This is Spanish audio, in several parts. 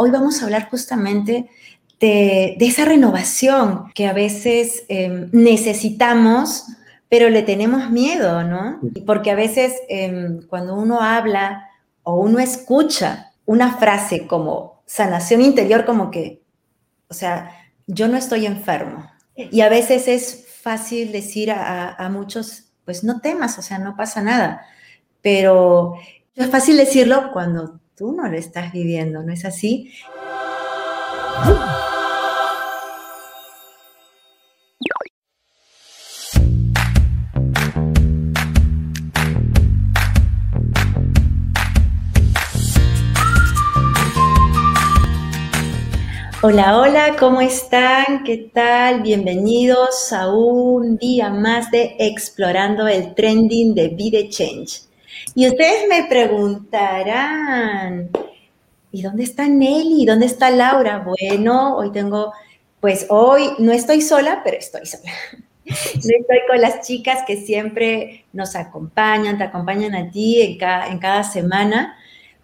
Hoy vamos a hablar justamente de, esa renovación que a veces em, necesitamos, pero le tenemos miedo, ¿no? Porque a veces em, cuando uno habla o uno escucha una frase como sanación interior, como que, o sea, yo no estoy enfermo. Y a veces es fácil decir a, a muchos, pues no temas, o sea, no pasa nada. Pero es fácil decirlo cuando tú no lo estás viviendo, ¿no es así? Hola, hola, ¿cómo están? ¿Qué tal? Bienvenidos a un día más de Explorando el Trending de Vida Change. Y ustedes me preguntarán, ¿y dónde está Nelly? ¿Dónde está Laura? Bueno, hoy tengo, pues hoy no estoy sola, pero estoy sola. No estoy con las chicas que siempre nos acompañan, te acompañan a ti en cada, en cada semana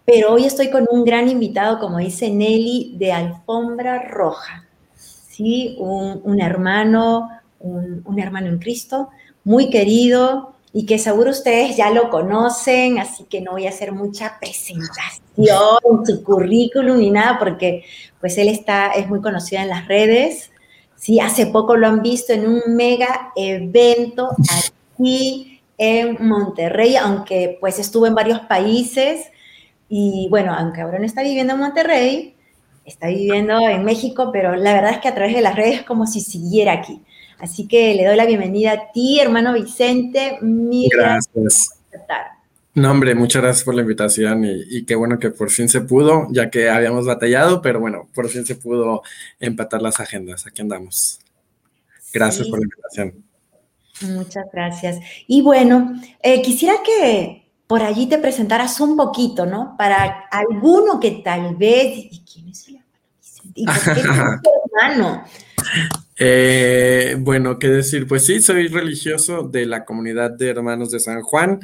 pero hoy estoy con un gran invitado, como dice Nelly, de Alfombra Roja. ¿sí? Un, hermano, un, hermano en Cristo, muy querido y que seguro ustedes ya lo conocen, así que no voy a hacer mucha presentación, su currículum ni nada, porque pues él está, es muy conocido en las redes. Sí, hace poco lo han visto en un mega evento aquí en Monterrey, aunque pues estuvo en varios países y bueno, aunque ahora no está viviendo en Monterrey, está viviendo en México, pero la verdad es que a través de las redes es como si siguiera aquí. Así que le doy la bienvenida a ti, hermano Vicente. gracias. No, hombre, muchas gracias por la invitación y, qué bueno que por fin se pudo, ya que habíamos batallado, pero bueno, por fin se pudo empatar las agendas. Aquí andamos. Gracias por la invitación. Muchas gracias. Y bueno, eh, quisiera que por allí te presentaras un poquito, ¿no? Para alguno que tal vez, ¿y quién es el hermano por qué es hermano? Eh, bueno, qué decir, pues sí, soy religioso de la comunidad de hermanos de San Juan.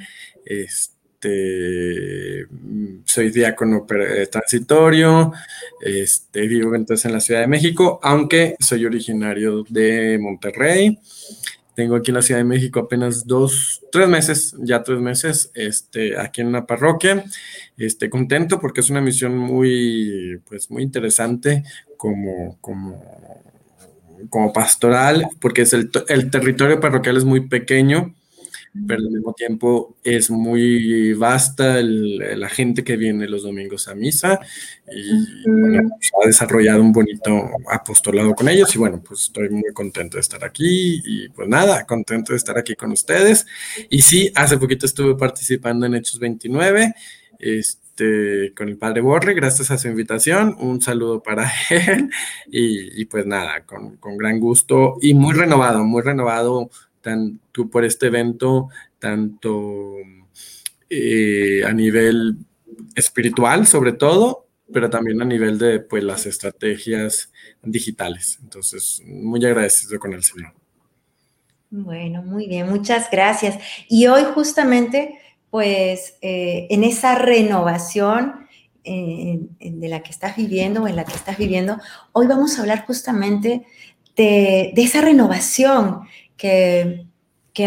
Este, soy diácono transitorio, este, vivo entonces en la Ciudad de México, aunque soy originario de Monterrey. Tengo aquí en la Ciudad de México apenas dos, tres meses, ya tres meses, este, aquí en una parroquia. Este, contento porque es una misión muy, pues, muy interesante como, como, como pastoral, porque es el, el territorio parroquial es muy pequeño pero al mismo tiempo es muy vasta la gente que viene los domingos a misa y bueno, pues, ha desarrollado un bonito apostolado con ellos y bueno, pues estoy muy contento de estar aquí y pues nada, contento de estar aquí con ustedes. Y sí, hace poquito estuve participando en Hechos 29. Este, con el padre Borre, gracias a su invitación, un saludo para él y, pues nada, con, con gran gusto y muy renovado, muy renovado tanto por este evento, tanto eh, a nivel espiritual sobre todo, pero también a nivel de pues, las estrategias digitales. Entonces, muy agradecido con el Señor. Bueno, muy bien, muchas gracias. Y hoy justamente, pues, eh, en esa renovación eh, de la que estás viviendo o en la que estás viviendo, hoy vamos a hablar justamente de, de esa renovación que,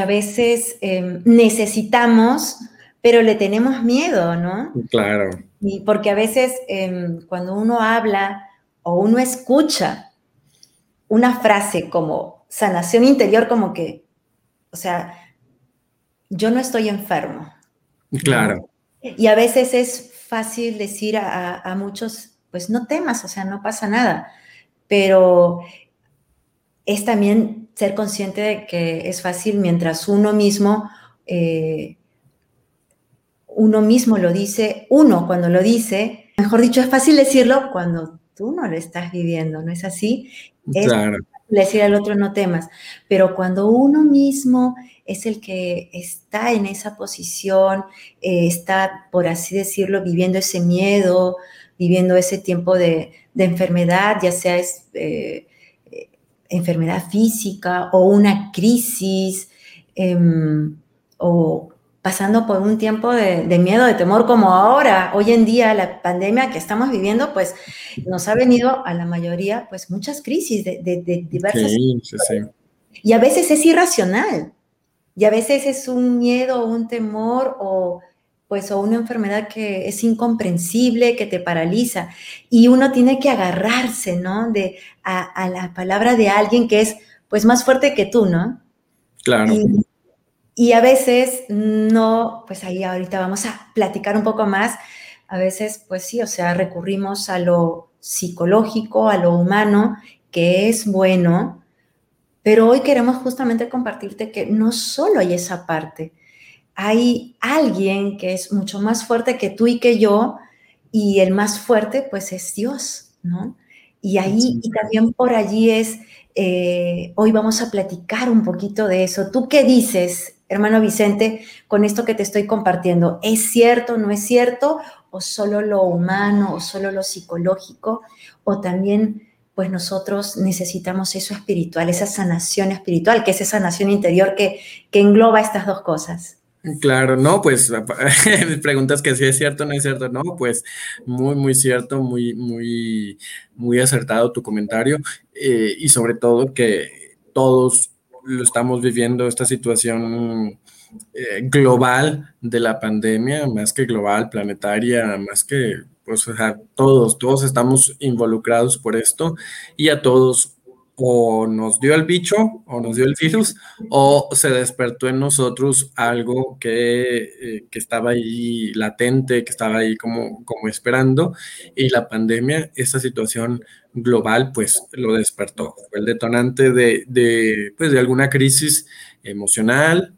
a veces em, necesitamos, pero le tenemos miedo, ¿no? Claro. Y porque a veces em, cuando uno habla o uno escucha una frase como sanación interior, como que, o sea, yo no estoy enfermo. Claro. Y a veces es fácil decir a, a, muchos, pues no temas, o sea, no pasa nada. Pero es también ser consciente de que es fácil mientras uno mismo, eh, uno mismo lo dice, uno cuando lo dice, mejor dicho, es fácil decirlo cuando tú no lo estás viviendo, ¿no es así? Es claro. Decir al otro no temas, pero cuando uno mismo es el que está en esa posición, eh, está, por así decirlo, viviendo ese miedo, viviendo ese tiempo de, enfermedad, ya sea es, eh, enfermedad física o una crisis em, o pasando por un tiempo de, miedo, de temor, como ahora, hoy en día, la pandemia que estamos viviendo, pues nos ha venido a la mayoría, pues muchas crisis de, de diversas. Sí, sí, sí. Y a veces es irracional, y a veces es un miedo, un temor o pues o una enfermedad que es incomprensible, que te paraliza. Y uno tiene que agarrarse, ¿no? De, a, la palabra de alguien que es pues más fuerte que tú, ¿no? Claro. Y, a veces no, pues ahí ahorita vamos a platicar un poco más. A veces, pues sí, o sea, recurrimos a lo psicológico, a lo humano, que es bueno, pero hoy queremos justamente compartirte que no solo hay esa parte, hay alguien que es mucho más fuerte que tú y que yo, y el más fuerte pues es Dios, ¿no? Y ahí, y también por allí es, eh, hoy vamos a platicar un poquito de eso. ¿Tú qué dices, hermano Vicente, con esto que te estoy compartiendo? ¿Es cierto, no es cierto? ¿O solo lo humano, o solo lo psicológico? ¿O también pues nosotros necesitamos eso espiritual, esa sanación espiritual, que es esa sanación interior que, que engloba estas dos cosas. Claro, no, pues preguntas que si es cierto o no es cierto, no, pues muy, muy cierto, muy, muy, muy acertado tu comentario eh, y sobre todo que todos lo estamos viviendo esta situación eh, global de la pandemia, más que global, planetaria, más que, pues, o sea, todos, todos estamos involucrados por esto y a todos o nos dio el bicho o nos dio el virus o se despertó en nosotros algo que, eh, que, estaba ahí latente, que estaba ahí como, como esperando y la pandemia, esta situación global, pues lo despertó. Fue el detonante de, de, pues, de alguna crisis emocional,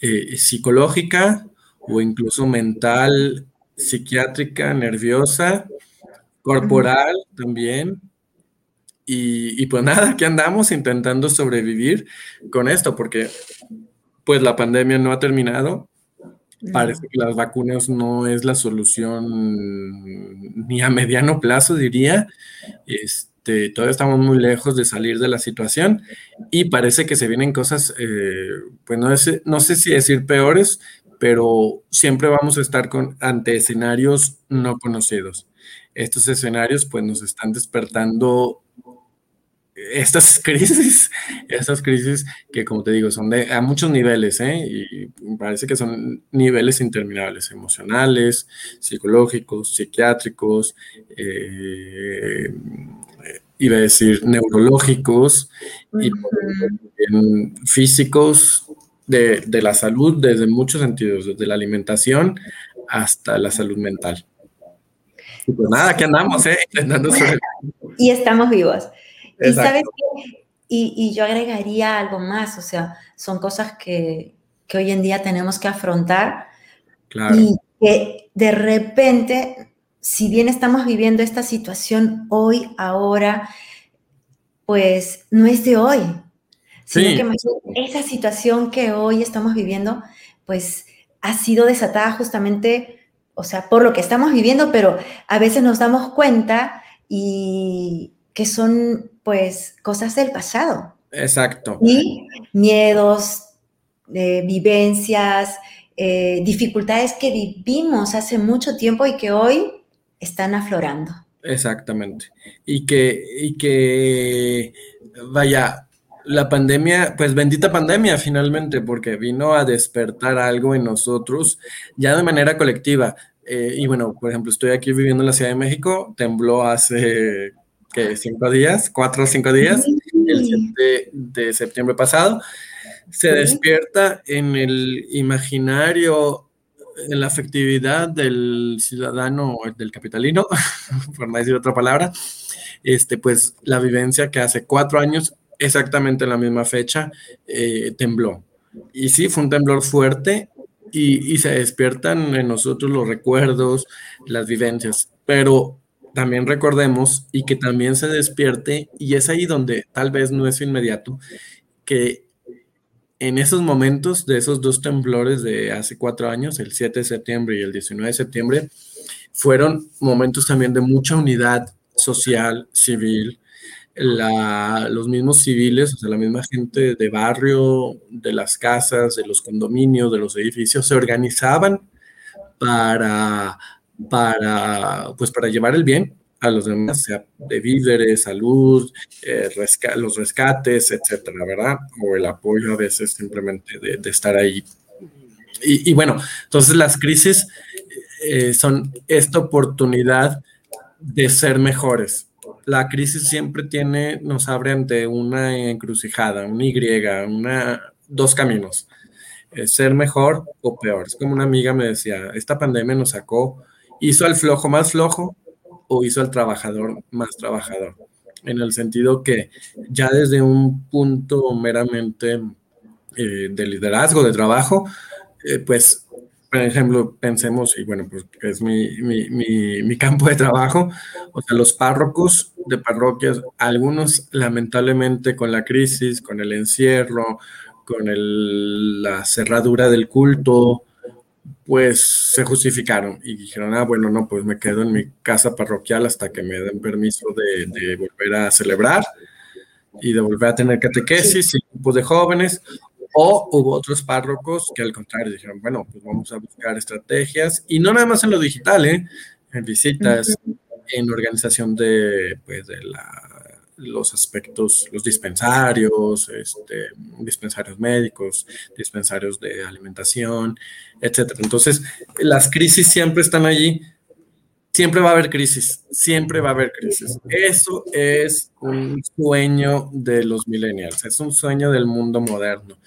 eh, psicológica o incluso mental, psiquiátrica, nerviosa, corporal también y, pues nada, aquí andamos intentando sobrevivir con esto, porque pues la pandemia no ha terminado. Parece que las vacunas no es la solución ni a mediano plazo, diría. Este, todavía estamos muy lejos de salir de la situación y parece que se vienen cosas, eh, pues no, no sé si decir peores, pero siempre vamos a estar con, ante escenarios no conocidos. Estos escenarios pues nos están despertando estas crisis, estas crisis que como te digo son de a muchos niveles, ¿eh? y parece que son niveles interminables, emocionales, psicológicos, psiquiátricos, eh, iba a decir neurológicos y físicos de, de, la salud desde muchos sentidos, desde la alimentación hasta la salud mental. Y pues nada, aquí andamos, ¿eh? Y estamos vivos. Y sabes y, yo agregaría algo más, o sea, son cosas que, hoy en día tenemos que afrontar y que de repente, si bien estamos viviendo esta situación hoy, ahora, pues no es de hoy, sino que esa situación que hoy estamos viviendo, pues ha sido desatada justamente, o sea, por lo que estamos viviendo, pero a veces nos damos cuenta y que son pues cosas del pasado. Exacto. Y miedos, eh, vivencias, eh, dificultades que vivimos hace mucho tiempo y que hoy están aflorando. Exactamente. Y que, y que, vaya, la pandemia, pues bendita pandemia finalmente, porque vino a despertar algo en nosotros ya de manera colectiva. Eh, y bueno, por ejemplo, estoy aquí viviendo en la Ciudad de México, tembló hace cinco días, cuatro o cinco días, el 7 de septiembre pasado, se despierta en el imaginario, en la afectividad del ciudadano, del capitalino, por no decir otra palabra, este, pues la vivencia que hace cuatro años, exactamente en la misma fecha, eh, tembló. Y sí, fue un temblor fuerte y, y se despiertan en nosotros los recuerdos, las vivencias, pero también recordemos y que también se despierte, y es ahí donde tal vez no es inmediato, que en esos momentos de esos dos temblores de hace cuatro años, el 7 de septiembre y el 19 de septiembre, fueron momentos también de mucha unidad social, civil, los mismos civiles, o sea, la misma gente de barrio, de las casas, de los condominios, de los edificios, se organizaban para, para, pues, para llevar el bien a los demás, sea de víveres, salud, eh, los rescates, etcétera, ¿verdad? O el apoyo a veces simplemente de, estar ahí. Y, bueno, entonces las crisis eh, son esta oportunidad de ser mejores. La crisis siempre tiene, nos abre ante una encrucijada, una Y, una, dos caminos. Eh, ser mejor o peor. Es como una amiga me decía, esta pandemia nos sacó, hizo al flojo más flojo o hizo al trabajador más trabajador. En el sentido que ya desde un punto meramente eh, de liderazgo, de trabajo, eh, pues, por ejemplo, pensemos, y bueno, pues es mi, mi, mi, campo de trabajo, o sea, los párrocos de parroquias, algunos lamentablemente con la crisis, con el encierro, con el, la cerradura del culto, pues se justificaron y dijeron, ah, bueno, no, pues me quedo en mi casa parroquial hasta que me den permiso de, volver a celebrar y de volver a tener catequesis y grupos de jóvenes. O hubo otros párrocos que al contrario dijeron, bueno, pues vamos a buscar estrategias y no nada más en lo digital, ¿eh? en visitas, en organización de, pues, de la los aspectos, los dispensarios, este, dispensarios médicos, dispensarios de alimentación, etcétera. Entonces, las crisis siempre están allí, siempre va a haber crisis, siempre va a haber crisis. Eso es un sueño de los millennials, es un sueño del mundo moderno,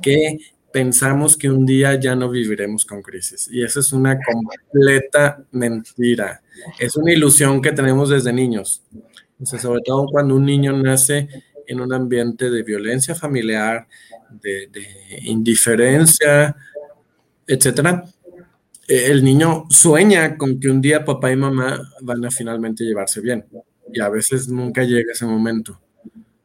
que pensamos que un día ya no viviremos con crisis. Y eso es una completa mentira. Es una ilusión que tenemos desde niños sobre todo cuando un niño nace en un ambiente de violencia familiar, de, indiferencia, etcétera, eh, el niño sueña con que un día papá y mamá van a finalmente llevarse bien. Y a veces nunca llega ese momento.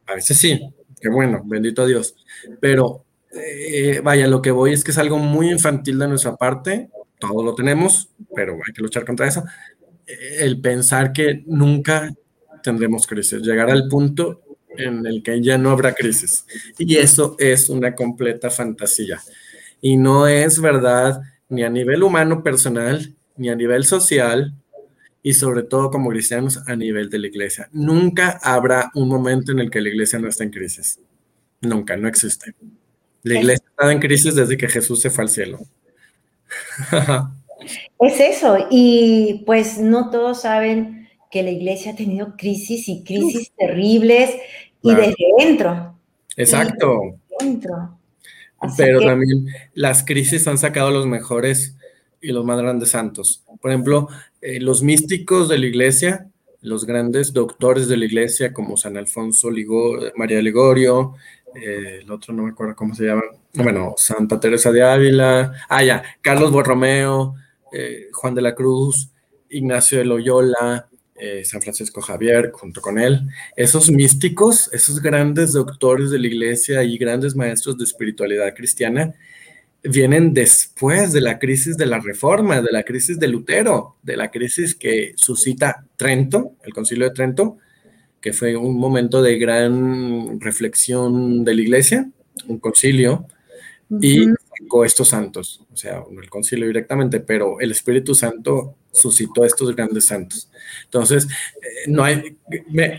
A veces sí, qué bueno, bendito a Dios. Pero eh, vaya, lo que voy es que es algo muy infantil de nuestra parte. Todo lo tenemos, pero hay que luchar contra eso. El pensar que nunca tendremos crisis, llegar al punto en el que ya no habrá crisis. Y eso es una completa fantasía. Y no es verdad ni a nivel humano personal, ni a nivel social, y sobre todo como cristianos a nivel de la iglesia. Nunca habrá un momento en el que la iglesia no esté en crisis. Nunca, no existe. La iglesia está en crisis desde que Jesús se fue al cielo. es eso, y pues no todos saben que la iglesia ha tenido crisis y crisis terribles y desde dentro. Exacto. dentro. Pero también las crisis han sacado los mejores y los más grandes santos. Por ejemplo, eh, los místicos de la iglesia, los grandes doctores de la iglesia, como San Alfonso Ligo, María Ligorio, eh, el otro no me acuerdo cómo se llama, bueno, Santa Teresa de Ávila, ah, ya, Carlos Borromeo, eh, Juan de la Cruz, Ignacio de Loyola, eh, San Francisco Javier, junto con él, esos místicos, esos grandes doctores de la iglesia y grandes maestros de espiritualidad cristiana, vienen después de la crisis de la reforma, de la crisis de Lutero, de la crisis que suscita Trento, el concilio de Trento, que fue un momento de gran reflexión de la iglesia, un concilio, y sacó estos santos, o sea, el concilio directamente, pero el Espíritu Santo suscitó estos grandes santos. Entonces, eh, no hay,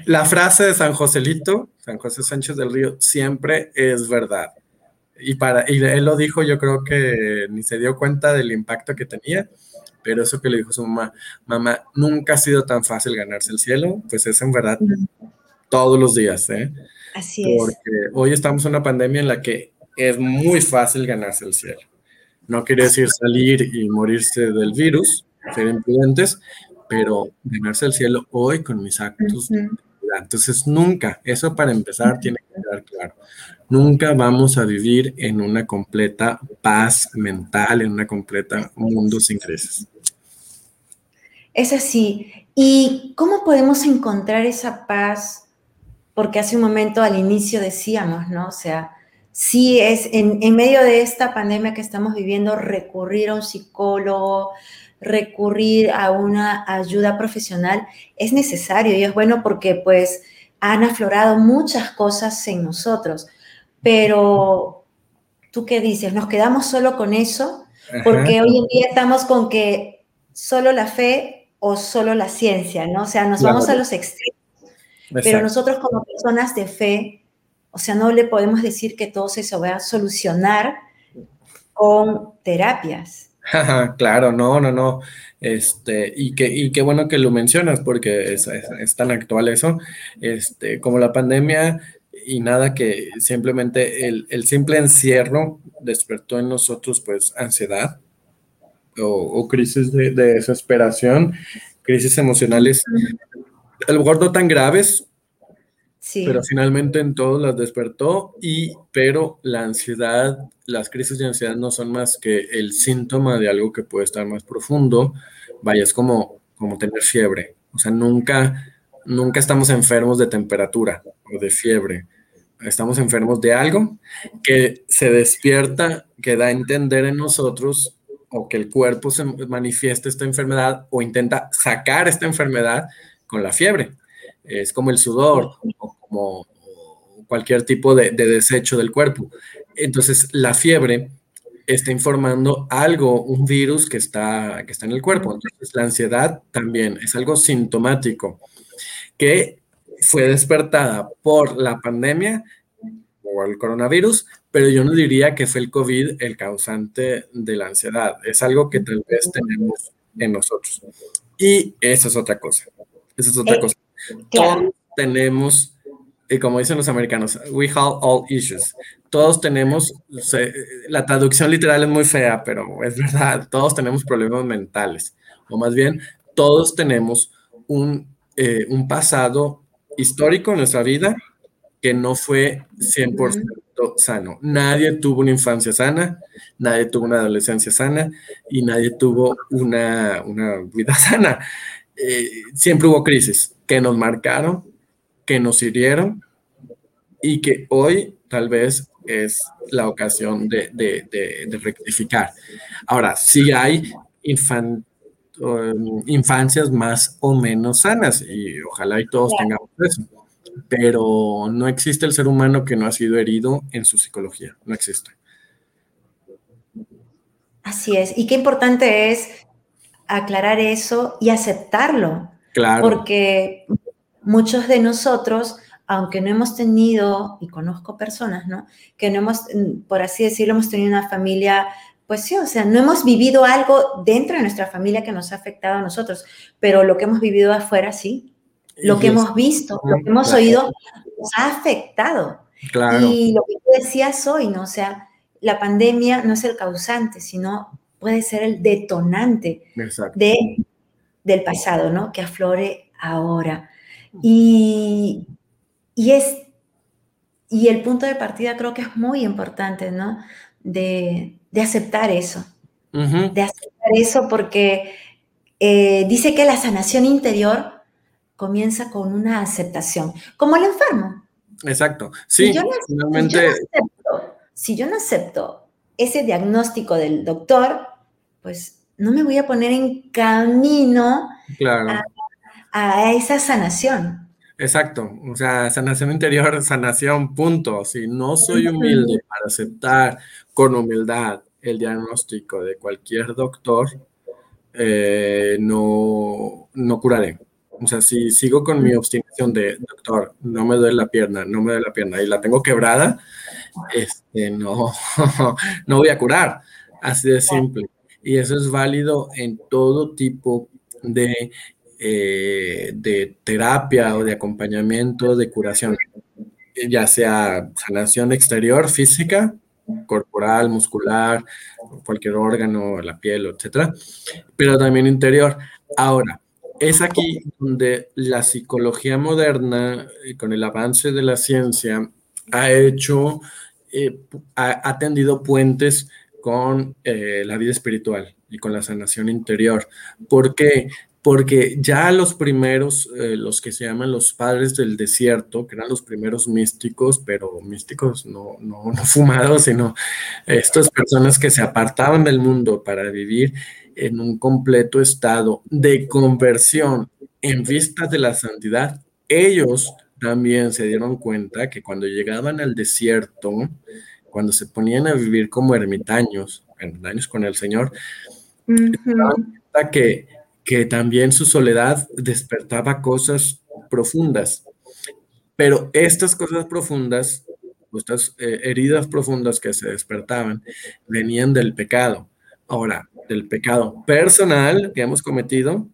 la frase de San Joselito, San José Sánchez del Río, siempre es verdad. Y, para, y él lo dijo, yo creo que ni se dio cuenta del impacto que tenía, pero eso que le dijo su mamá, mamá, nunca ha sido tan fácil ganarse el cielo, pues es en verdad todos los días, ¿eh? Así es. Porque hoy estamos en una pandemia en la que es muy fácil ganarse el cielo. No quiere decir salir y morirse del virus, ser imprudentes, pero ganarse el cielo hoy con mis actos. Entonces, nunca, eso para empezar tiene que quedar claro, nunca vamos a vivir en una completa paz mental, en una completa mundo sin crisis. Es así. ¿Y cómo podemos encontrar esa paz? Porque hace un momento al inicio decíamos, ¿no? O sea, sí es en, en medio de esta pandemia que estamos viviendo, recurrir a un psicólogo, recurrir a una ayuda profesional es necesario y es bueno porque pues han aflorado muchas cosas en nosotros, pero ¿tú qué dices? ¿Nos quedamos solo con eso? Porque hoy en día estamos con que solo la fe o solo la ciencia, ¿no? O sea, nos vamos a los extremos. Pero nosotros como personas de fe, o sea, no le podemos decir que todo se va a solucionar con terapias. claro, no, no, no. Este, y, que, y qué bueno que lo mencionas porque es, tan actual eso. Este, como la pandemia y nada que simplemente el, simple encierro despertó en nosotros pues ansiedad o, crisis de, desesperación, crisis emocionales, a lo mejor no tan graves, pero finalmente en todos las despertó y pero la ansiedad, las crisis de ansiedad no son más que el síntoma de algo que puede estar más profundo. Vaya, es como, como tener fiebre. O sea, nunca, nunca estamos enfermos de temperatura o de fiebre estamos enfermos de algo que se despierta, que da a entender en nosotros o que el cuerpo se manifiesta esta enfermedad o intenta sacar esta enfermedad con la fiebre. Es como el sudor o como cualquier tipo de, desecho del cuerpo. Entonces, la fiebre está informando algo, un virus que está, que está en el cuerpo. Entonces, la ansiedad también es algo sintomático que fue despertada por la pandemia o el coronavirus, pero yo no diría que fue el COVID el causante de la ansiedad. Es algo que tal vez tenemos en nosotros. Y esa es otra cosa. Esa es otra eh, cosa. Todos tenemos, y como dicen los americanos, we have all issues. Todos tenemos, la traducción literal es muy fea, pero es verdad, todos tenemos problemas mentales. O más bien, todos tenemos un, eh, un pasado histórico en nuestra vida que no fue 100% sano. Nadie tuvo una infancia sana, nadie tuvo una adolescencia sana y nadie tuvo una, vida sana. Eh, siempre hubo crisis que nos marcaron, que nos hirieron y que hoy tal vez es la ocasión de, rectificar. Ahora, sí hay Um, infancias más o menos sanas y ojalá y todos tengamos eso. Pero no existe el ser humano que no ha sido herido en su psicología, no existe. Así es, y qué importante es aclarar eso y aceptarlo. Claro. Porque muchos de nosotros, aunque no hemos tenido, y conozco personas, ¿no? Que no hemos, por así decirlo, hemos tenido una familia pues sí, o sea, no hemos vivido algo dentro de nuestra familia que nos ha afectado a nosotros, pero lo que hemos vivido afuera sí. Lo que hemos visto, lo que hemos oído nos ha afectado. Y lo que tú decías hoy, ¿no? O sea, la pandemia no es el causante, sino puede ser el detonante de, del pasado, ¿no? Que aflore ahora. Y, y, es, y el punto de partida creo que es muy importante, ¿no? De, de aceptar eso, de aceptar eso porque eh, dice que la sanación interior comienza con una aceptación, como el enfermo. Exacto, sí, si yo, no, acepto, ese diagnóstico del doctor, pues no me voy a poner en camino a, esa sanación. Exacto, o sea, sanación interior, sanación, punto. Si no soy humilde para aceptar con humildad el diagnóstico de cualquier doctor, eh, no, no curaré. O sea, si sigo con mi obstinación de, doctor, no me duele la pierna, no me duele la pierna y la tengo quebrada, este, no, no voy a curar. Así de simple. Y eso es válido en todo tipo de, eh, de terapia o de acompañamiento, de curación, ya sea sanación exterior, física, corporal, muscular, cualquier órgano, la piel, etcétera, pero también interior. Ahora, es aquí donde la psicología moderna, eh, con el avance de la ciencia, ha hecho, eh, ha, tendido puentes con eh, la vida espiritual y con la sanación interior. ¿Por qué? porque ya los primeros, eh, los que se llaman los padres del desierto, que eran los primeros místicos, pero místicos no, no, no fumados, sino estas personas que se apartaban del mundo para vivir en un completo estado de conversión en vista de la santidad, ellos también se dieron cuenta que cuando llegaban al desierto, cuando se ponían a vivir como ermitaños, ermitaños con el Señor, que, que también su soledad despertaba cosas profundas. Pero estas cosas profundas, estas eh, heridas profundas que se despertaban, venían del pecado. Ahora, del pecado personal que hemos cometido,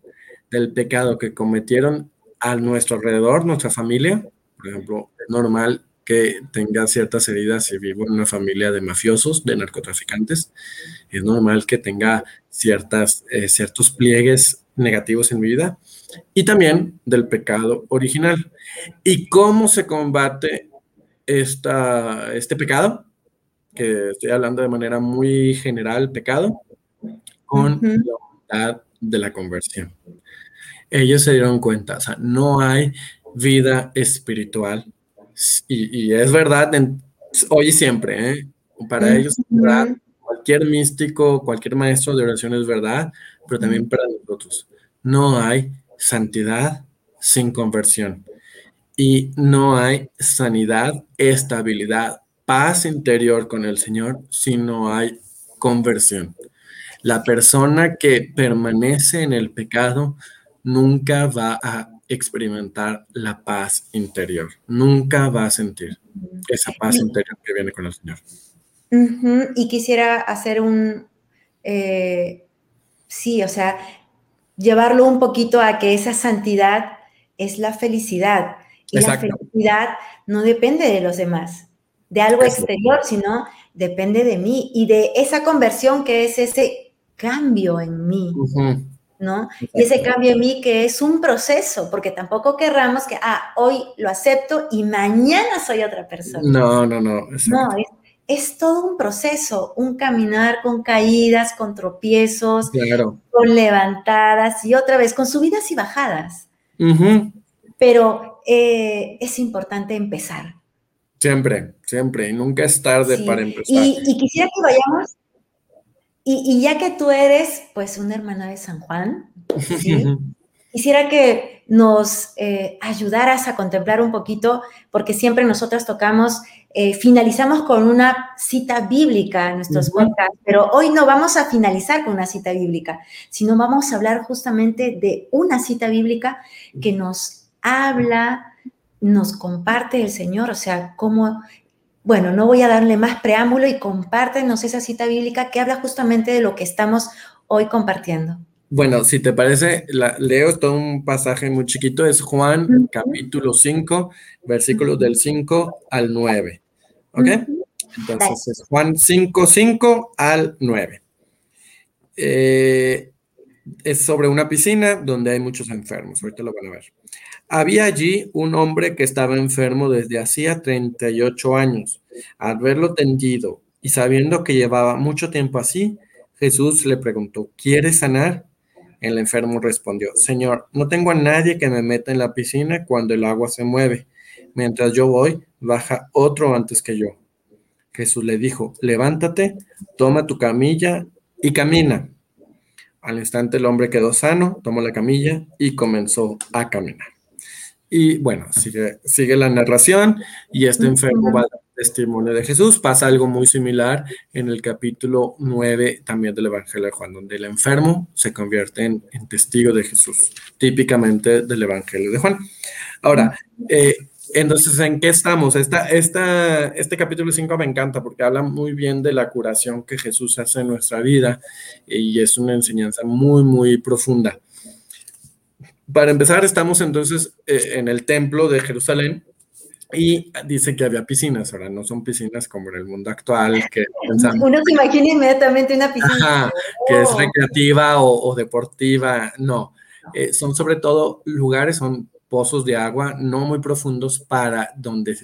del pecado que cometieron a nuestro alrededor, nuestra familia. Por ejemplo, es normal que tenga ciertas heridas si vivo en una familia de mafiosos, de narcotraficantes. Es normal que tenga ciertas, eh, ciertos pliegues negativos en mi vida. Y también del pecado original. ¿Y cómo se combate esta, este pecado? Que estoy hablando de manera muy general, pecado, con la voluntad de la conversión ellos se dieron cuenta, o sea, no hay vida espiritual. Y, es verdad hoy y siempre, ¿eh? Para ellos cualquier místico, cualquier maestro de oración es verdad, pero también para nosotros. No hay santidad sin conversión. Y no hay sanidad, estabilidad, paz interior con el Señor si no hay conversión. La persona que permanece en el pecado nunca va a experimentar la paz interior, nunca va a sentir esa paz interior que viene con el Señor. Y quisiera hacer un, eh, sí, o sea, llevarlo un poquito a que esa santidad es la felicidad. Y la felicidad no depende de los demás, de algo exterior, sino depende de mí y de esa conversión que es ese cambio en mí. ¿No? Y ese cambio en mí que es un proceso, porque tampoco querramos que, ah, hoy lo acepto y mañana soy otra persona. No, no, no. No, es, todo un proceso, un caminar con caídas, con tropiezos, con levantadas y otra vez con subidas y bajadas. Pero eh, es importante empezar. Siempre, siempre, y nunca es tarde para empezar. y quisiera que vayamos y, ya que tú eres, pues, una hermana de San Juan, quisiera que nos eh, ayudaras a contemplar un poquito, porque siempre nosotros tocamos, eh, finalizamos con una cita bíblica en nuestros podcasts, pero hoy no vamos a finalizar con una cita bíblica, sino vamos a hablar justamente de una cita bíblica que nos habla, nos comparte el Señor, o sea, cómo bueno, no voy a darle más preámbulo y compártenos esa cita bíblica que habla justamente de lo que estamos hoy compartiendo. Bueno, si te parece, leo todo un pasaje muy chiquito, es Juan capítulo 5, versículos del 5 al 9. ¿Ok? Entonces es Juan 5, 5 al 9. Eh, es sobre una piscina donde hay muchos enfermos, ahorita lo van a ver. Había allí un hombre que estaba enfermo desde hacía 38 años. Al verlo tendido y sabiendo que llevaba mucho tiempo así, Jesús le preguntó, ¿quieres sanar? El enfermo respondió, Señor, no tengo a nadie que me meta en la piscina cuando el agua se mueve. Mientras yo voy, baja otro antes que yo. Jesús le dijo, levántate, toma tu camilla y camina. Al instante el hombre quedó sano, tomó la camilla y comenzó a caminar. Y bueno, sigue, sigue la narración y este enfermo va testimonio de Jesús. Pasa algo muy similar en el capítulo 9 también del Evangelio de Juan, donde el enfermo se convierte en, testigo de Jesús, típicamente del Evangelio de Juan. Ahora, eh, entonces, ¿en qué estamos? Esta, este capítulo 5 me encanta porque habla muy bien de la curación que Jesús hace en nuestra vida y es una enseñanza muy, muy profunda. Para empezar, estamos entonces eh, en el templo de Jerusalén y dice que había piscinas, ahora no son piscinas como en el mundo actual que Uno se imagina inmediatamente una piscina. que es oh. recreativa o, deportiva, no. Eh, son sobre todo lugares, son pozos de agua no muy profundos para donde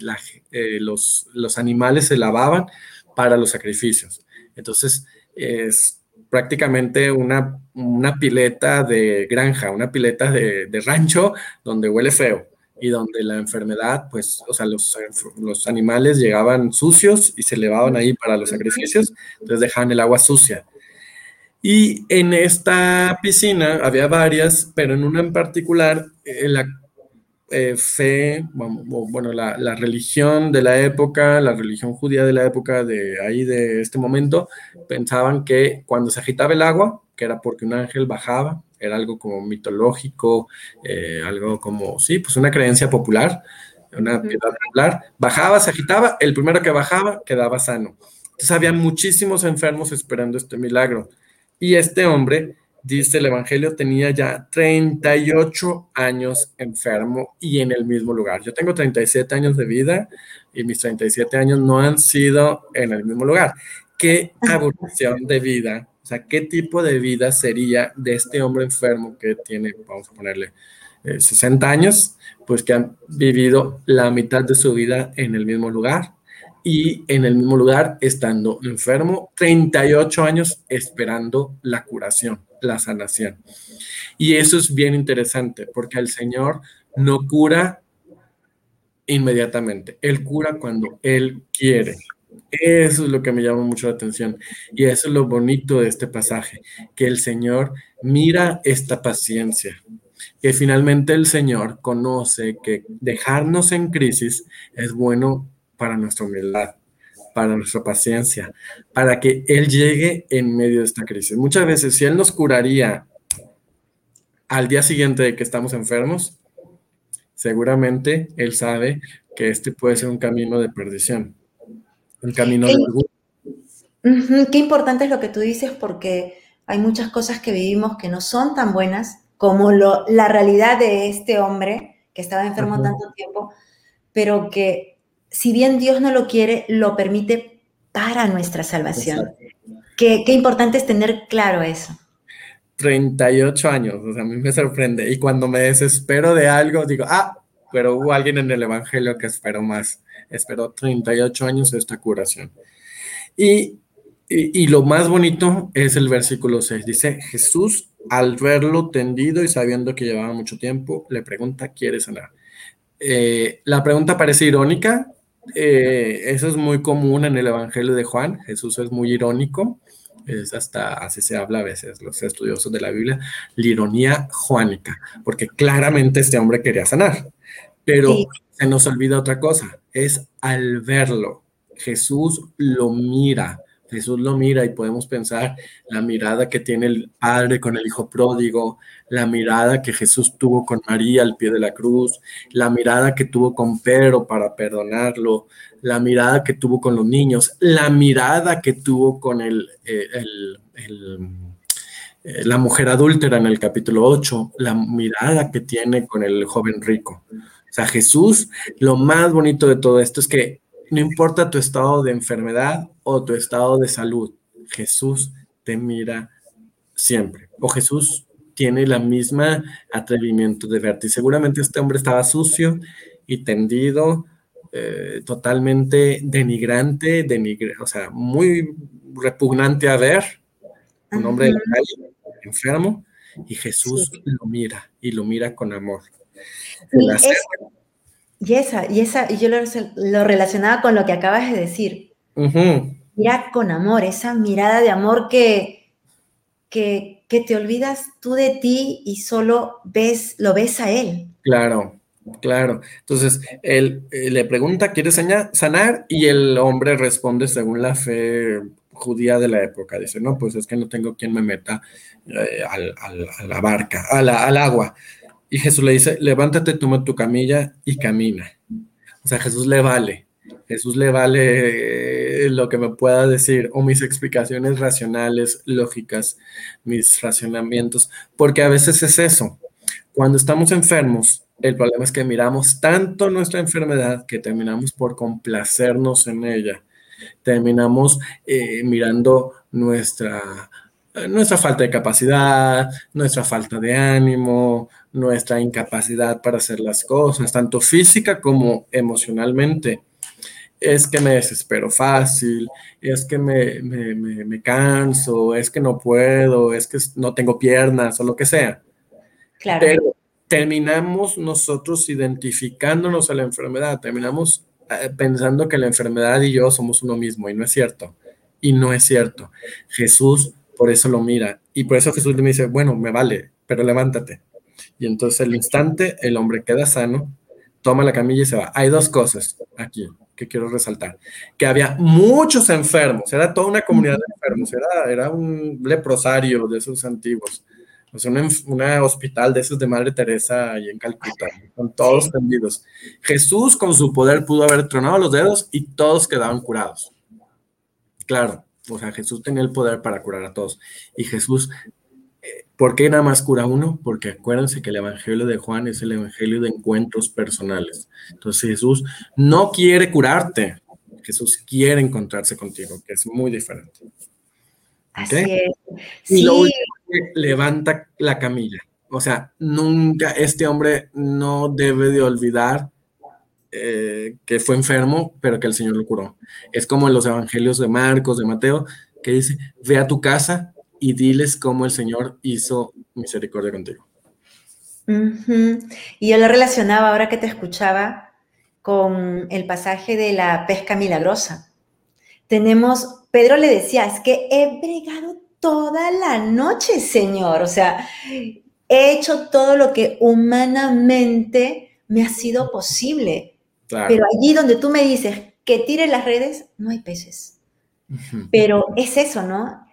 eh, los, los animales se lavaban para los sacrificios. Entonces, es prácticamente una, una pileta de granja, una pileta de, rancho donde huele feo y donde la enfermedad, pues, o sea, los, los animales llegaban sucios y se lavaban ahí para los sacrificios, entonces dejaban el agua sucia. Y en esta piscina había varias, pero en una en particular, eh, la eh, fe, bueno, la, religión de la época, la religión judía de la época de ahí, de este momento, pensaban que cuando se agitaba el agua, que era porque un ángel bajaba, era algo como mitológico, eh, algo como, sí, pues una creencia popular, una piedad popular, bajaba, se agitaba, el primero que bajaba quedaba sano. Entonces había muchísimos enfermos esperando este milagro. Y este hombre dice el Evangelio, tenía ya 38 años enfermo y en el mismo lugar. Yo tengo 37 años de vida y mis 37 años no han sido en el mismo lugar. ¿Qué evolución de vida? O sea, ¿qué tipo de vida sería de este hombre enfermo que tiene, vamos a ponerle, 60 eh, años, pues que han vivido la mitad de su vida en el mismo lugar? y en el mismo lugar estando enfermo, 38 años esperando la curación la sanación. Y eso es bien interesante porque el Señor no cura inmediatamente, Él cura cuando Él quiere. Eso es lo que me llama mucho la atención y eso es lo bonito de este pasaje, que el Señor mira esta paciencia, que finalmente el Señor conoce que dejarnos en crisis es bueno para nuestra humildad, para nuestra paciencia, para que Él llegue en medio de esta crisis. Muchas veces, si Él nos curaría al día siguiente de que estamos enfermos, seguramente Él sabe que este puede ser un camino de perdición, un camino de Qué importante es lo que tú dices porque hay muchas cosas que vivimos que no son tan buenas como lo, la realidad de este hombre que estaba enfermo tanto tiempo, pero que si bien Dios no lo quiere, lo permite para nuestra salvación. Qué, importante es tener claro eso. 38 años, o sea, a mí me sorprende. Y cuando me desespero de algo, digo, ah, pero hubo alguien en el Evangelio que esperó más. Esperó 38 años esta curación. Y, y, lo más bonito es el versículo 6. Dice, Jesús, al verlo tendido y sabiendo que llevaba mucho tiempo, le pregunta, ¿quiere sanar? Eh, la pregunta parece irónica, eh, eso es muy común en el Evangelio de Juan. Jesús es muy irónico. Es hasta así se habla a veces los estudiosos de la Biblia, la ironía juánica, porque claramente este hombre quería sanar, pero se nos olvida otra cosa, es al verlo, Jesús lo mira, Jesús lo mira y podemos pensar la mirada que tiene el Padre con el Hijo pródigo, la mirada que Jesús tuvo con María al pie de la cruz, la mirada que tuvo con Pedro para perdonarlo, la mirada que tuvo con los niños, la mirada que tuvo con el, eh, eh, la mujer adúltera en el capítulo 8, la mirada que tiene con el joven rico. Sea, Jesús, lo más bonito de todo esto es que no importa tu estado de enfermedad o tu estado de salud, Jesús te mira siempre. O Jesús tiene la misma atrevimiento de verte. Y seguramente este hombre estaba sucio y tendido, eh, totalmente denigrante, o sea, muy repugnante a ver. Un hombre enfermo, y Jesús lo mira y lo mira con amor. Y esa, y esa, y yo lo, relacionaba con lo que acabas de decir. Mira con amor, esa mirada de amor que, que, que, te olvidas tú de ti y solo ves, lo ves a él. Claro, claro. Entonces, él, eh, le pregunta, ¿quieres sanar? Y el hombre responde según la fe judía de la época. Dice, no, pues es que no tengo quien me meta eh, a la barca, al agua. Y Jesús le dice, levántate, toma tu camilla y camina. O sea, Jesús le vale. Jesús le vale lo que me pueda decir o mis explicaciones racionales, lógicas, mis racionamientos, porque a veces es eso. Cuando estamos enfermos, el problema es que miramos tanto nuestra enfermedad que terminamos por complacernos en ella. Terminamos eh, mirando nuestra nuestra falta de capacidad, nuestra falta de ánimo, nuestra incapacidad para hacer las cosas, tanto física como emocionalmente. Es que me desespero fácil, es que me, me, canso, es que no puedo, es que no tengo piernas o lo que sea. Claro. Pero terminamos nosotros identificándonos a la enfermedad, terminamos eh, pensando que la enfermedad y yo somos uno mismo y no es cierto. Y no es cierto. Jesús por eso lo mira. Y por eso Jesús le dice, bueno, me vale, pero levántate. Y entonces el instante el hombre queda sano, toma la camilla y se va. Hay dos cosas aquí que quiero resaltar. Que había muchos enfermos, era toda una comunidad de enfermos, era, era un leprosario de esos antiguos. O sea, un hospital de esos de Madre Teresa ahí en Calcuta, con todos tendidos. Jesús con su poder pudo haber tronado los dedos y todos quedaban curados. Claro, o sea, Jesús tenía el poder para curar a todos. Y Jesús, ¿por qué nada más cura uno? Porque acuérdense que el Evangelio de Juan es el Evangelio de encuentros personales. Entonces Jesús no quiere curarte, Jesús quiere encontrarse contigo, que es muy diferente. Así es. Y lo último levanta la camilla. O sea, nunca este hombre no debe de olvidar eh, que fue enfermo, pero que el Señor lo curó. Es como en los evangelios de Marcos, de Mateo, que dice, ve a tu casa y diles cómo el Señor hizo misericordia contigo. Y yo lo relacionaba ahora que te escuchaba con el pasaje de la pesca milagrosa. Tenemos, Pedro le decía, es que he bregado toda la noche, Señor. O sea, he hecho todo lo que humanamente me ha sido posible. Pero allí donde tú me dices que tire las redes, no hay peces. Pero es eso, ¿no?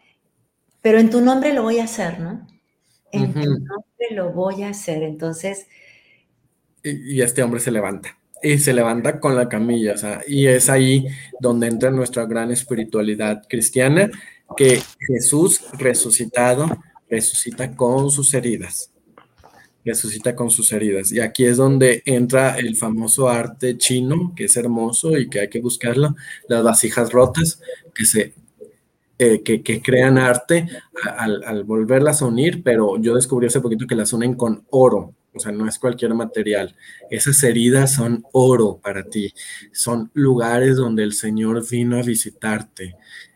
Pero en tu nombre lo voy a hacer, ¿no? En tu nombre lo voy a hacer. Entonces... Y, este hombre se levanta. Y se levanta con la camilla, o sea, y es ahí donde entra nuestra gran espiritualidad cristiana, que Jesús resucitado resucita con sus heridas resucita con sus heridas. Y aquí es donde entra el famoso arte chino, que es hermoso y que hay que buscarlo, las vasijas rotas, que se que, crean arte al, volverlas a unir, pero yo descubrí hace poquito que las unen con oro, o sea, no es cualquier material. Esas heridas son oro para ti, son lugares donde el Señor vino a visitarte.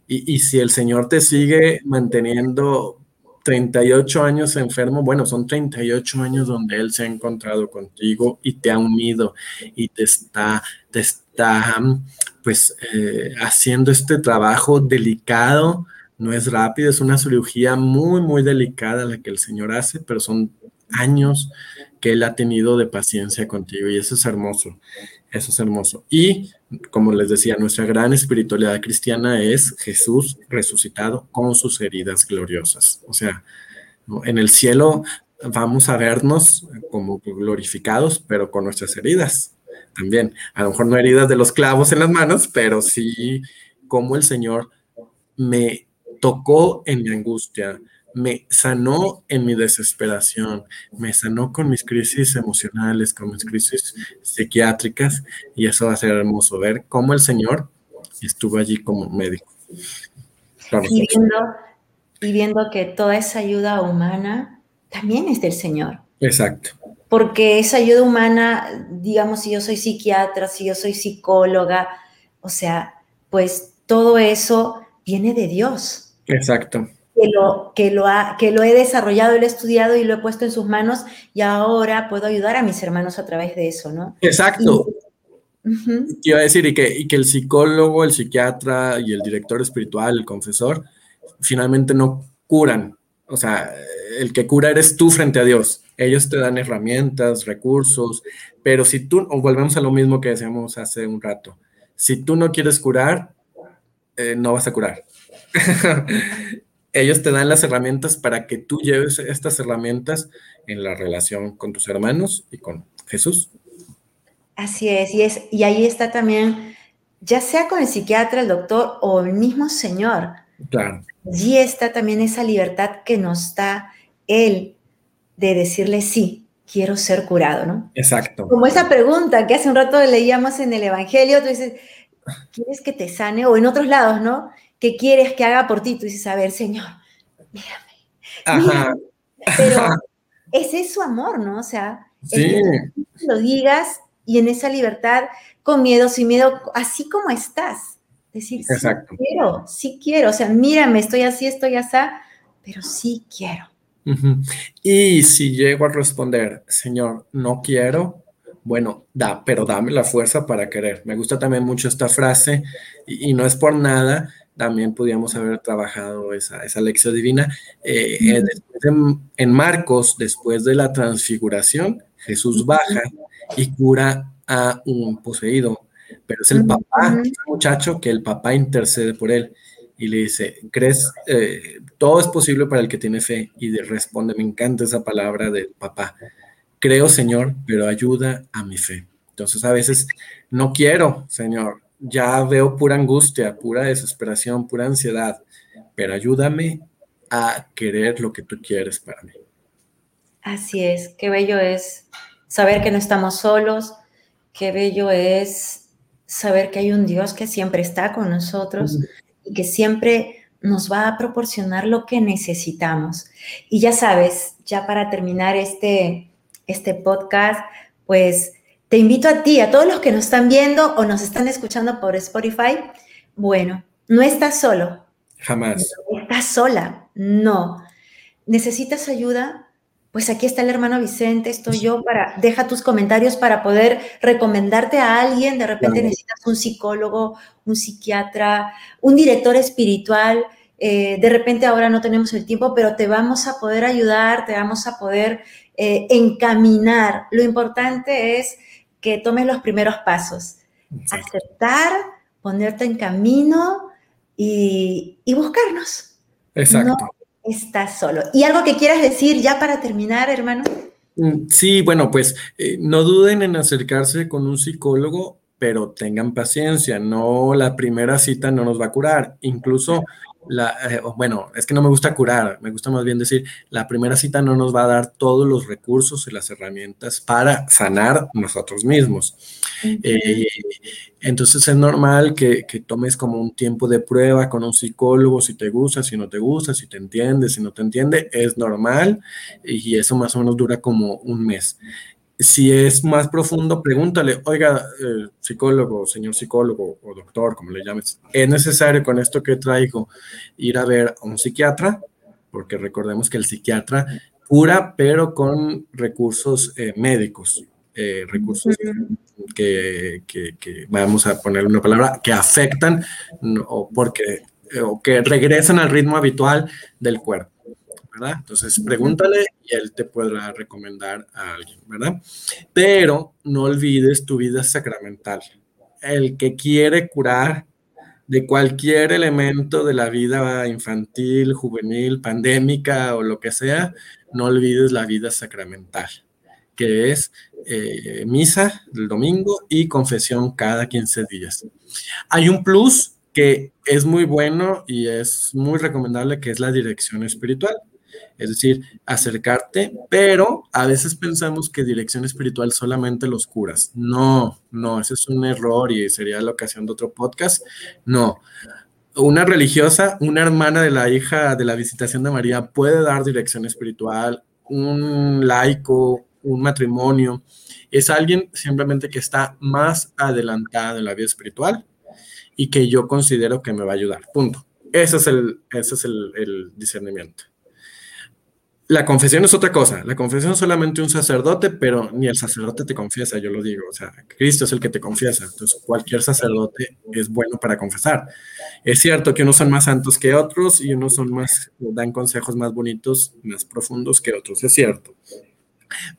Y, si el Señor te sigue manteniendo 38 años enfermo, bueno, son 38 años donde Él se ha encontrado contigo y te ha unido y te está pues eh, haciendo este trabajo delicado, no es rápido, es una cirugía muy, muy delicada la que el Señor hace, pero son años que Él ha tenido de paciencia contigo y eso es hermoso, eso es hermoso. Y como les decía, nuestra gran espiritualidad cristiana es Jesús resucitado con sus heridas gloriosas. O sea, en el cielo vamos a vernos como glorificados, pero con nuestras heridas también. A lo mejor no heridas de los clavos en las manos, pero sí como el Señor me tocó en mi angustia, me sanó en mi desesperación, me sanó con mis crisis emocionales, con mis crisis psiquiátricas, y eso va a ser hermoso ver cómo el Señor estuvo allí como médico. Y viendo, y viendo que toda esa ayuda humana también es del Señor. Exacto. Porque esa ayuda humana, digamos, si yo soy psiquiatra, si yo soy psicóloga, o sea, pues todo eso viene de Dios. Exacto que lo, que lo, ha, que lo he desarrollado, lo he estudiado y lo he puesto en sus manos y ahora puedo ayudar a mis hermanos a través de eso, ¿no? Exacto. Quiero decir, y que, y que el psicólogo, el psiquiatra y el director espiritual, el confesor, finalmente no curan. O sea, el que cura eres tú frente a Dios. Ellos te dan herramientas, recursos, pero si tú, volvemos a lo mismo que decíamos hace un rato, si tú no quieres curar, eh, no vas a curar. ellos te dan las herramientas para que tú lleves estas herramientas en la relación con tus hermanos y con Jesús. Así es, y, es, y ahí está también, ya sea con el psiquiatra, el doctor o el mismo Señor. Claro. Allí está también esa libertad que nos da Él de decirle sí, quiero ser curado, ¿no? Exacto. Como esa pregunta que hace un rato leíamos en el Evangelio, tú dices, ¿quieres que te sane? O en otros lados, ¿no? ¿qué quieres que haga por ti? Tú dices, a ver, Señor, mírame. Pero ese es su amor, ¿no? O sea, sí. lo digas y en esa libertad, con miedo, sin miedo, así como estás. Decir, sí quiero, sí quiero. O sea, mírame, estoy así, estoy así, pero sí quiero. Y si llego a responder, Señor, no quiero, bueno, da, pero dame la fuerza para querer. Me gusta también mucho esta frase y no es por nada, también podíamos haber trabajado esa, esa lección divina. Eh, eh, en, Marcos, después de la transfiguración, Jesús baja y cura a un poseído, pero es el papá, el muchacho, que el papá intercede por él y le dice, ¿crees? Eh, todo es posible para el que tiene fe. Y responde, me encanta esa palabra del papá, creo Señor, pero ayuda a mi fe. Entonces a veces no quiero, Señor, ya veo pura angustia, pura desesperación, pura ansiedad, pero ayúdame a querer lo que tú quieres para mí. Así es, qué bello es saber que no estamos solos, qué bello es saber que hay un Dios que siempre está con nosotros y que siempre nos va a proporcionar lo que necesitamos. Y ya sabes, ya para terminar este, este podcast, pues te invito a ti, a todos los que nos están viendo o nos están escuchando por Spotify, bueno, no estás solo. Jamás. No estás sola, no. ¿Necesitas ayuda? Pues aquí está el hermano Vicente, estoy yo para, deja tus comentarios para poder recomendarte a alguien, de repente necesitas un psicólogo, un psiquiatra, un director espiritual, eh, de repente ahora no tenemos el tiempo, pero te vamos a poder ayudar, te vamos a poder eh, encaminar. Lo importante es que tomes los primeros pasos. Aceptar, ponerte en camino y, buscarnos. Exacto. No estás solo. ¿Y algo que quieras decir ya para terminar, hermano? Mm, sí, bueno, pues eh, no duden en acercarse con un psicólogo, pero tengan paciencia, no la primera cita no nos va a curar. Incluso la, eh, bueno, es que no me gusta curar, me gusta más bien decir, la primera cita no nos va a dar todos los recursos y las herramientas para sanar nosotros mismos. Eh, entonces es normal que, tomes como un tiempo de prueba con un psicólogo, si te gusta, si no te gusta, si te entiende, si no te entiende, es normal y eso más o menos dura como un mes si es más profundo, pregúntale, oiga, eh, psicólogo, señor psicólogo o doctor, como le llames, ¿es necesario con esto que traigo ir a ver a un psiquiatra? Porque recordemos que el psiquiatra cura, pero con recursos eh, médicos, eh, recursos que, vamos a poner una palabra, que afectan o, porque, o que regresan al ritmo habitual del cuerpo. Entonces pregúntale y él te podrá recomendar a alguien, ¿verdad? Pero no olvides tu vida sacramental. El que quiere curar de cualquier elemento de la vida infantil, juvenil, pandémica o lo que sea, no olvides la vida sacramental, que es eh, misa el domingo y confesión cada 15 días. Hay un plus que es muy bueno y es muy recomendable, que es la dirección espiritual es decir, acercarte, pero a veces pensamos que dirección espiritual solamente los curas. No, no, ese es un error y sería la ocasión de otro podcast. No. Una religiosa, una hermana de la hija de la visitación de María puede dar dirección espiritual, un laico, un matrimonio, es alguien simplemente que está más adelantada en la vida espiritual y que yo considero que me va a ayudar. Punto. Ese es el, ese es el discernimiento. La confesión es otra cosa. La confesión es solamente un sacerdote, pero ni el sacerdote te confiesa, yo lo digo. O sea, Cristo es el que te confiesa. Entonces, cualquier sacerdote es bueno para confesar. Es cierto que unos son más santos que otros y unos son más, dan consejos más bonitos, más profundos que otros. Es cierto.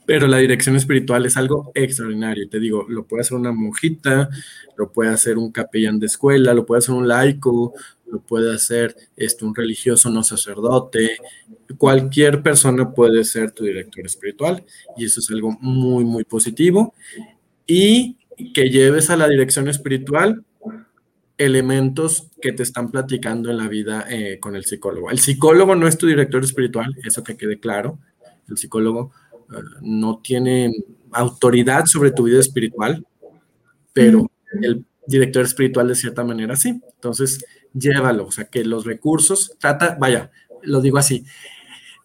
Pero la dirección espiritual es algo extraordinario. Te digo, lo puede hacer una monjita, lo puede hacer un capellán de escuela, lo puede hacer un laico, lo puede hacer este, un religioso no sacerdote. Cualquier persona puede ser tu director espiritual y eso es algo muy, muy positivo. Y que lleves a la dirección espiritual elementos que te están platicando en la vida eh, con el psicólogo. El psicólogo no es tu director espiritual, eso que quede claro. El psicólogo no tiene autoridad sobre tu vida espiritual, pero el director espiritual de cierta manera sí. Entonces, llévalo, o sea, que los recursos, trata, vaya, lo digo así,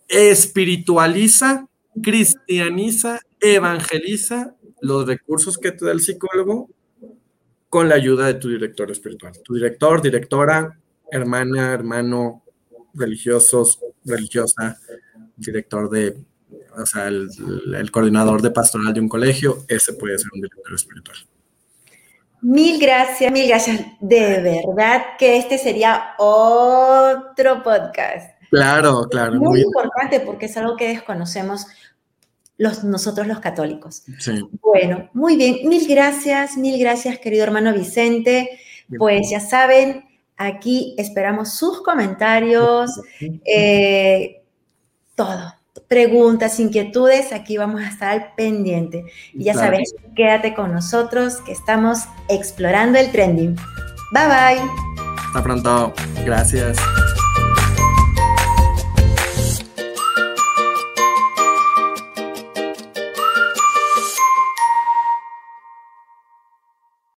espiritualiza, cristianiza, evangeliza los recursos que te da el psicólogo con la ayuda de tu director espiritual. Tu director, directora, hermana, hermano, religiosos, religiosa, director de o sea, el, coordinador de pastoral de un colegio, ese puede ser un director espiritual. Mil gracias, mil gracias. De verdad que este sería otro podcast. Claro, claro. Muy, importante porque es algo que desconocemos los, nosotros los católicos. Sí. Bueno, muy bien. Mil gracias, mil gracias, querido hermano Vicente. Pues ya saben, aquí esperamos sus comentarios, eh, todo preguntas, inquietudes, aquí vamos a estar al pendiente. Y ya sabes, quédate con nosotros que estamos explorando el trending. Bye bye. Hasta pronto. Gracias.